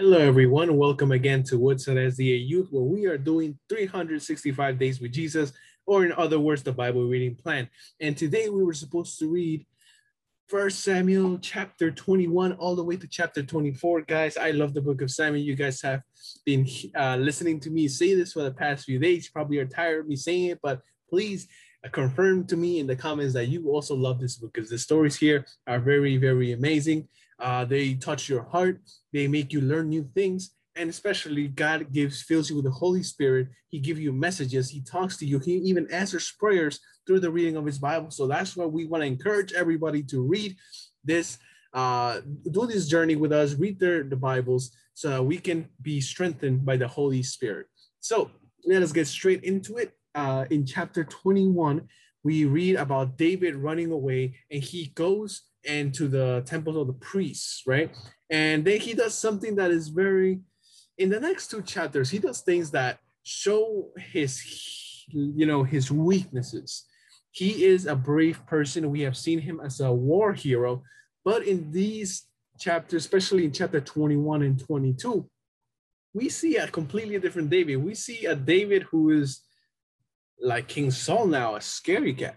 Hello, everyone. Welcome again to Woodside SDA Youth, where we are doing 365 Days with Jesus, or in other words, the Bible reading plan. And today we were supposed to read First Samuel chapter 21 all the way to chapter 24. Guys, I love the book of Samuel. You guys have been uh, listening to me say this for the past few days. You probably are tired of me saying it, but please confirm to me in the comments that you also love this book because the stories here are very, very amazing. Uh, they touch your heart. They make you learn new things. And especially God gives, fills you with the Holy Spirit. He gives you messages. He talks to you. He even answers prayers through the reading of his Bible. So that's why we want to encourage everybody to read this, uh, do this journey with us, read their, the Bibles so that we can be strengthened by the Holy Spirit. So let us get straight into it. Uh, in chapter 21, we read about David running away and he goes into the temples of the priests, right? And then he does something that is very, in the next two chapters, he does things that show his, you know, his weaknesses. He is a brave person. We have seen him as a war hero, but in these chapters, especially in chapter 21 and 22, we see a completely different David. We see a David who is like King Saul now, a scary guy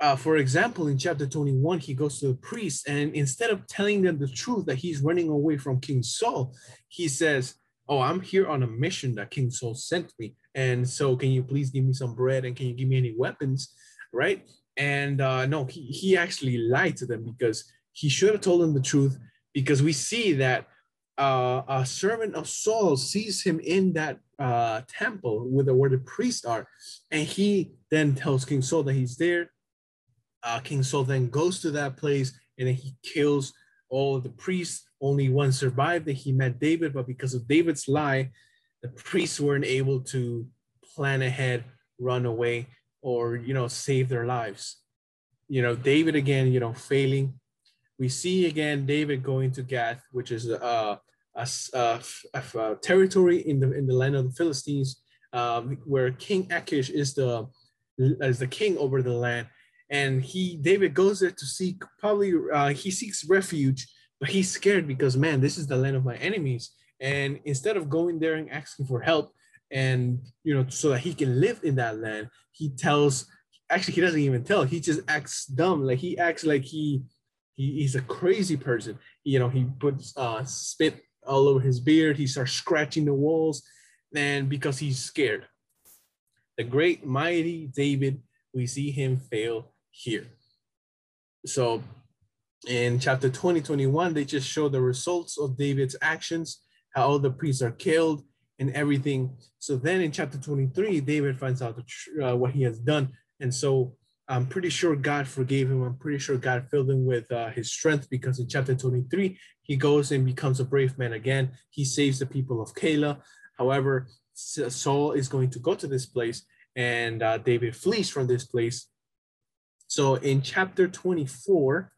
uh, for example, in chapter 21, he goes to the priest, and instead of telling them the truth that he's running away from King Saul, he says, Oh, I'm here on a mission that King Saul sent me. And so, can you please give me some bread and can you give me any weapons? Right. And uh, no, he, he actually lied to them because he should have told them the truth because we see that uh, a servant of Saul sees him in that uh, temple with the, where the priests are. And he then tells King Saul that he's there uh, King Saul then goes to that place and then he kills all of the priests. Only one survived that he met David, but because of David's lie, the priests weren't able to plan ahead, run away, or you know, save their lives. You know, David again, you know, failing. We see again David going to Gath, which is uh, a, a, a, territory in the in the land of the Philistines, um, where King Achish is the is the king over the land and he David goes there to seek probably uh, he seeks refuge, but he's scared because man, this is the land of my enemies. And instead of going there and asking for help, and you know, so that he can live in that land, he tells actually he doesn't even tell, he just acts dumb. Like he acts like he, he he's a crazy person. You know, he puts uh spit all over his beard, he starts scratching the walls, and because he's scared. The great mighty David, we see him fail here. So in chapter 20, 21, they just show the results of David's actions, how all the priests are killed and everything. So then in chapter 23, David finds out the, uh, what he has done. And so I'm pretty sure God forgave him. I'm pretty sure God filled him with uh, his strength because in chapter 23, he goes and becomes a brave man again. He saves the people of Keilah. However, Saul is going to go to this place and uh, David flees from this place so in chapter 24,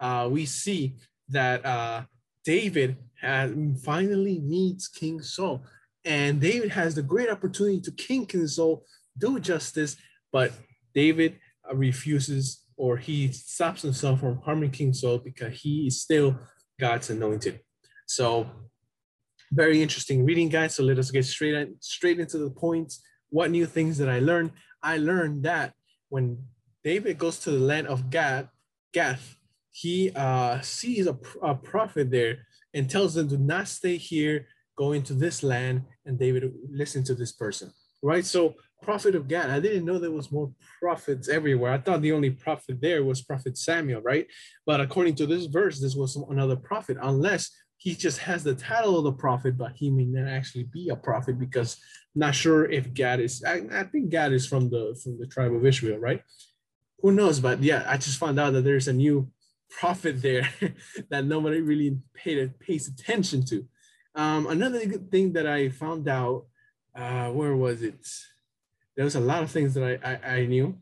uh, we see that uh, David has, finally meets King Saul. And David has the great opportunity to king Saul, do justice, but David uh, refuses or he stops himself from harming King Saul because he is still God's anointed. So very interesting reading, guys. So let us get straight straight into the points. What new things did I learn? I learned that when David goes to the land of Gath, Gath. He uh, sees a, a prophet there and tells them to not stay here, go into this land, and David listen to this person, right? So prophet of Gath. I didn't know there was more prophets everywhere. I thought the only prophet there was prophet Samuel, right? But according to this verse, this was another prophet, unless he just has the title of the prophet, but he may not actually be a prophet because not sure if Gad is. I, I think Gad is from the from the tribe of Israel, right? Who knows? But yeah, I just found out that there's a new prophet there that nobody really paid pays attention to. Um, another thing that I found out, uh, where was it? There was a lot of things that I, I, I knew.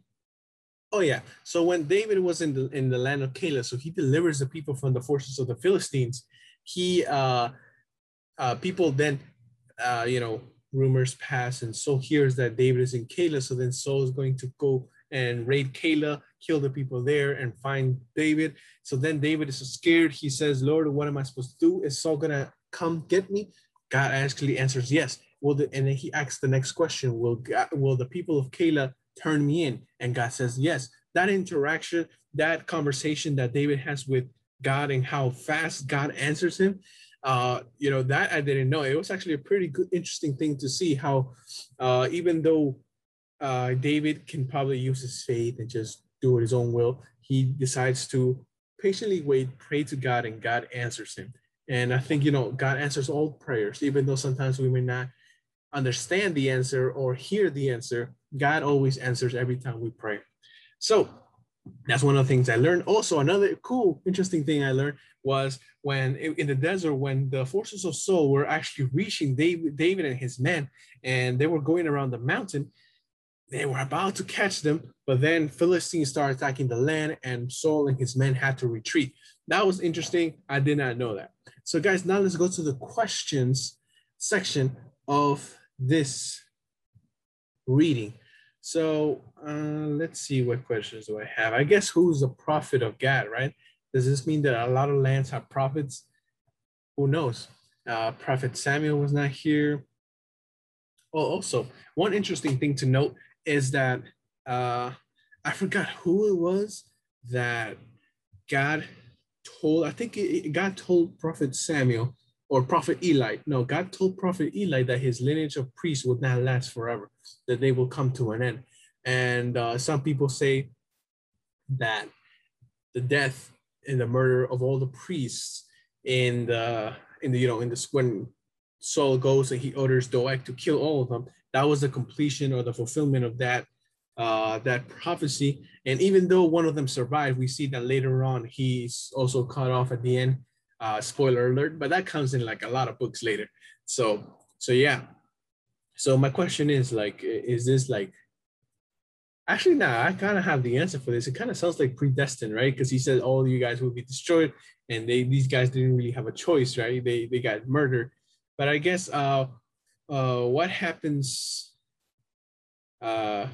Oh yeah. So when David was in the in the land of Keilah, so he delivers the people from the forces of the Philistines. He uh, uh, people then uh, you know rumors pass, and Saul hears that David is in Keilah. So then Saul is going to go and raid Keilah, kill the people there, and find David. So then David is scared. He says, Lord, what am I supposed to do? Is Saul gonna come get me? God actually answers yes. Will the, and then he asks the next question, will God, will the people of Keilah turn me in? And God says yes. That interaction, that conversation that David has with God and how fast God answers him, uh, you know, that I didn't know. It was actually a pretty good, interesting thing to see how, uh, even though uh, David can probably use his faith and just do it his own will, he decides to patiently wait, pray to God, and God answers him. And I think, you know, God answers all prayers, even though sometimes we may not understand the answer or hear the answer, God always answers every time we pray. So that's one of the things I learned. Also, another cool, interesting thing I learned was when in the desert, when the forces of Saul were actually reaching David, David and his men, and they were going around the mountain, they were about to catch them, but then Philistines started attacking the land, and Saul and his men had to retreat. That was interesting. I did not know that. So, guys, now let's go to the questions section of this reading. So, uh, let's see what questions do I have. I guess who's the prophet of God, right? Does this mean that a lot of lands have prophets? Who knows? Uh, prophet Samuel was not here. Oh, also, one interesting thing to note is that uh, I forgot who it was that God told, I think it, God told Prophet Samuel or Prophet Eli. No, God told Prophet Eli that his lineage of priests would not last forever, that they will come to an end. And uh, some people say that the death and the murder of all the priests in the in the you know in the when Saul goes and he orders Doeg to kill all of them, that was the completion or the fulfillment of that uh, that prophecy. And even though one of them survived, we see that later on he's also cut off at the end. Uh, spoiler alert, but that comes in like a lot of books later. So so yeah. So my question is like, is this like? Actually, nah, I kind of have the answer for this. It kind of sounds like predestined, right? Because he said all you guys will be destroyed, and they these guys didn't really have a choice, right? They they got murdered. But I guess uh, uh, what happens, uh,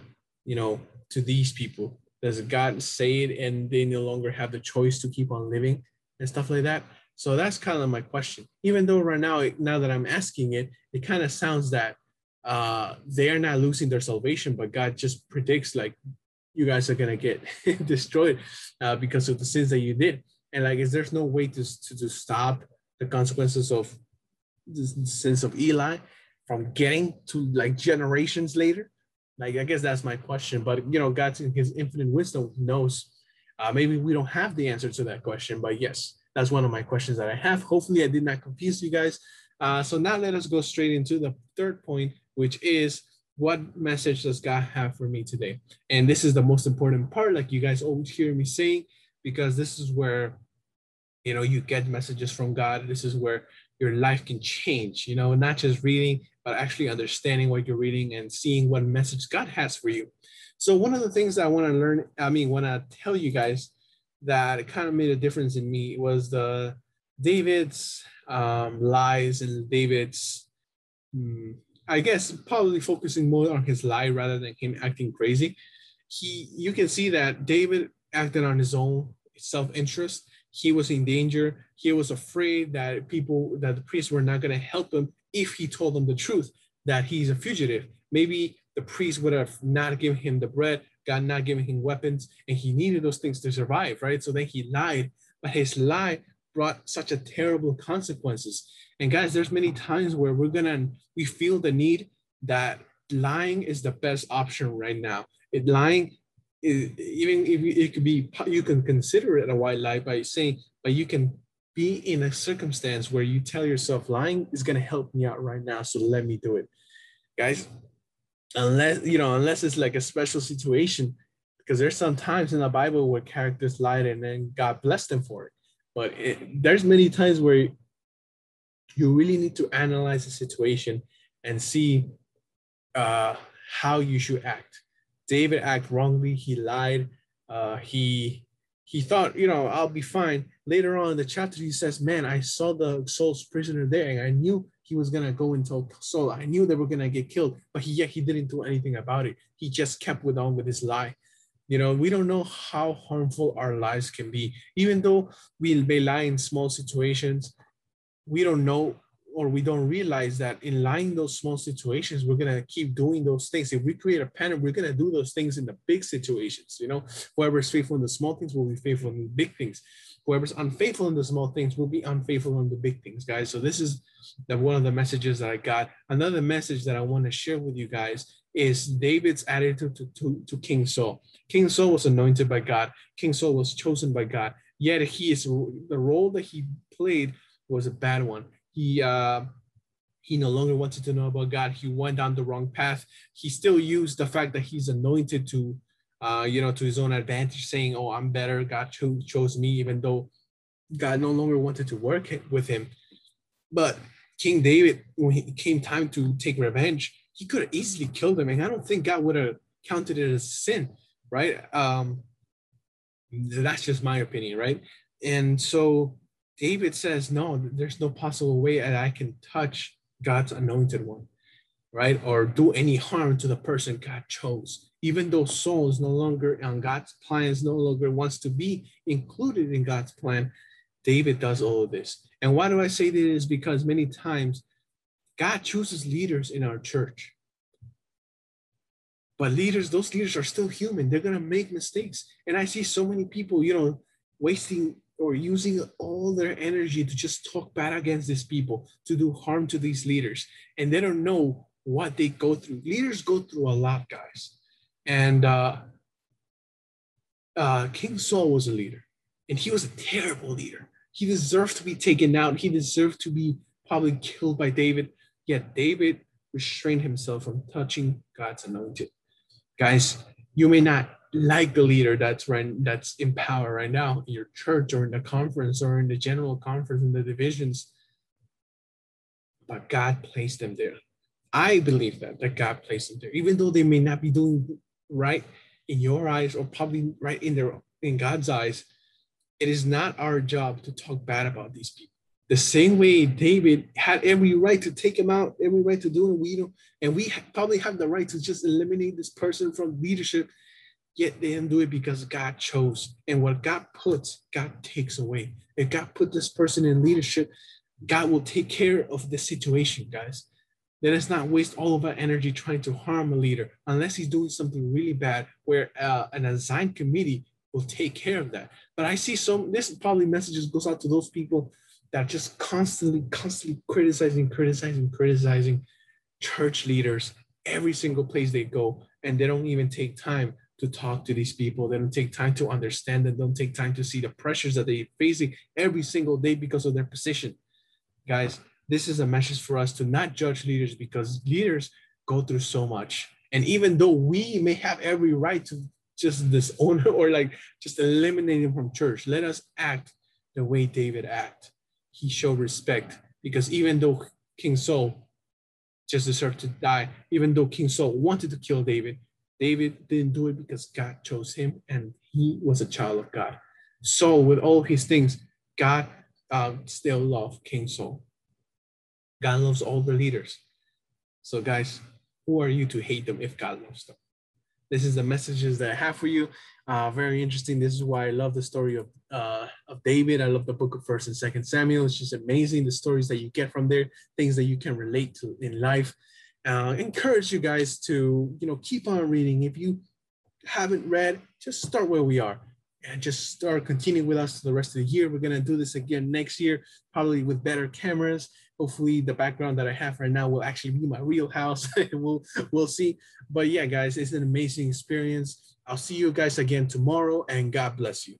you know, to these people? Does God say it and they no longer have the choice to keep on living and stuff like that? So that's kind of my question. Even though right now, now that I'm asking it, it kind of sounds that uh, they are not losing their salvation, but God just predicts like you guys are gonna get destroyed uh, because of the sins that you did. And like, is there's no way to, to, to stop the consequences of the sins of Eli? From getting to like generations later? Like, I guess that's my question. But, you know, God in his infinite wisdom knows. Uh, maybe we don't have the answer to that question, but yes, that's one of my questions that I have. Hopefully, I did not confuse you guys. Uh, so now let us go straight into the third point, which is what message does God have for me today? And this is the most important part, like you guys always hear me saying, because this is where you know you get messages from God. This is where your life can change, you know, not just reading, but actually understanding what you're reading and seeing what message God has for you. So one of the things that I want to learn, I mean, want to tell you guys that it kind of made a difference in me was the David's um, lies and David's, um, I guess, probably focusing more on his lie rather than him acting crazy. He, you can see that David acted on his own self-interest he was in danger. He was afraid that people, that the priests were not going to help him if he told them the truth that he's a fugitive. Maybe the priest would have not given him the bread, God not giving him weapons, and he needed those things to survive, right? So then he lied, but his lie brought such a terrible consequences. And guys, there's many times where we're gonna we feel the need that lying is the best option right now. It lying even if it could be, you can consider it a white lie by saying, but you can be in a circumstance where you tell yourself lying is going to help me out right now. So let me do it. Guys, unless, you know, unless it's like a special situation, because there's some times in the Bible where characters lied and then God blessed them for it. But it, there's many times where you really need to analyze the situation and see uh, how you should act David acted wrongly. He lied. Uh, he he thought, you know, I'll be fine. Later on in the chapter, he says, "Man, I saw the Saul's prisoner there, and I knew he was gonna go into soul. I knew they were gonna get killed, but he yet he didn't do anything about it. He just kept with on with his lie." You know, we don't know how harmful our lies can be. Even though we may lie in small situations, we don't know or we don't realize that in lying those small situations, we're gonna keep doing those things. If we create a pattern, we're gonna do those things in the big situations. You know, whoever is faithful in the small things will be faithful in the big things. Whoever's unfaithful in the small things will be unfaithful in the big things, guys. So this is the, one of the messages that I got. Another message that I want to share with you guys is David's attitude to, to, to King Saul. King Saul was anointed by God. King Saul was chosen by God. Yet he is the role that he played was a bad one. He uh, he no longer wanted to know about God. He went down the wrong path. He still used the fact that he's anointed to, uh, you know, to his own advantage, saying, "Oh, I'm better. God cho- chose me," even though God no longer wanted to work with him. But King David, when it came time to take revenge, he could have easily killed him, and I don't think God would have counted it as sin, right? Um, that's just my opinion, right? And so David says, No, there's no possible way that I can touch God's anointed one, right? Or do any harm to the person God chose. Even though Saul is no longer on God's plans, no longer wants to be included in God's plan, David does all of this. And why do I say this? Is Because many times God chooses leaders in our church. But leaders, those leaders are still human. They're going to make mistakes. And I see so many people, you know, wasting or using all their energy to just talk bad against these people, to do harm to these leaders. And they don't know what they go through. Leaders go through a lot, guys. And uh, uh, King Saul was a leader, and he was a terrible leader. He deserved to be taken out. He deserved to be probably killed by David. Yet David restrained himself from touching God's anointed. Guys, you may not like the leader that's right that's in power right now in your church or in the conference or in the general conference in the divisions. But god placed them there. I believe that that god placed them there even though they may not be doing right in your eyes or probably right in their in god's eyes it is not our job to talk bad about these people. The same way david had every right to take him out every right to do it we don't and we probably have the right to just eliminate this person from leadership Yet they didn't do it because God chose. And what God puts, God takes away. If God put this person in leadership, God will take care of the situation, guys. Let us not waste all of our energy trying to harm a leader unless he's doing something really bad, where uh, an assigned committee will take care of that. But I see some, this probably messages goes out to those people that just constantly, constantly criticizing, criticizing, criticizing church leaders every single place they go. And they don't even take time to talk to these people. They don't take time to understand them. Don't take time to see the pressures that they're facing every single day because of their position. Guys, this is a message for us to not judge leaders because leaders go through so much. And even though we may have every right to just disown or like just eliminate him from church, let us act the way David acted. He showed respect because even though King Saul just deserved to die, even though King Saul wanted to kill David, David didn't do it because God chose him and he was a child of God. Saul, with all his things, God um, still loved King Saul. God loves all the leaders. So, guys, who are you to hate them if God loves them? This is the messages that I have for you. Uh, very interesting. This is why I love the story of uh, of David. I love the book of First and Second Samuel. It's just amazing the stories that you get from there, things that you can relate to in life uh, encourage you guys to you know keep on reading. If you haven't read just start where we are and just start continuing with us the rest of the year. We're going to do this again next year probably with better cameras. Hopefully the background that i have right now will actually be my real house. We'll we'll see. But yeah guys it's an amazing experience. I'll see you guys again tomorrow and god bless you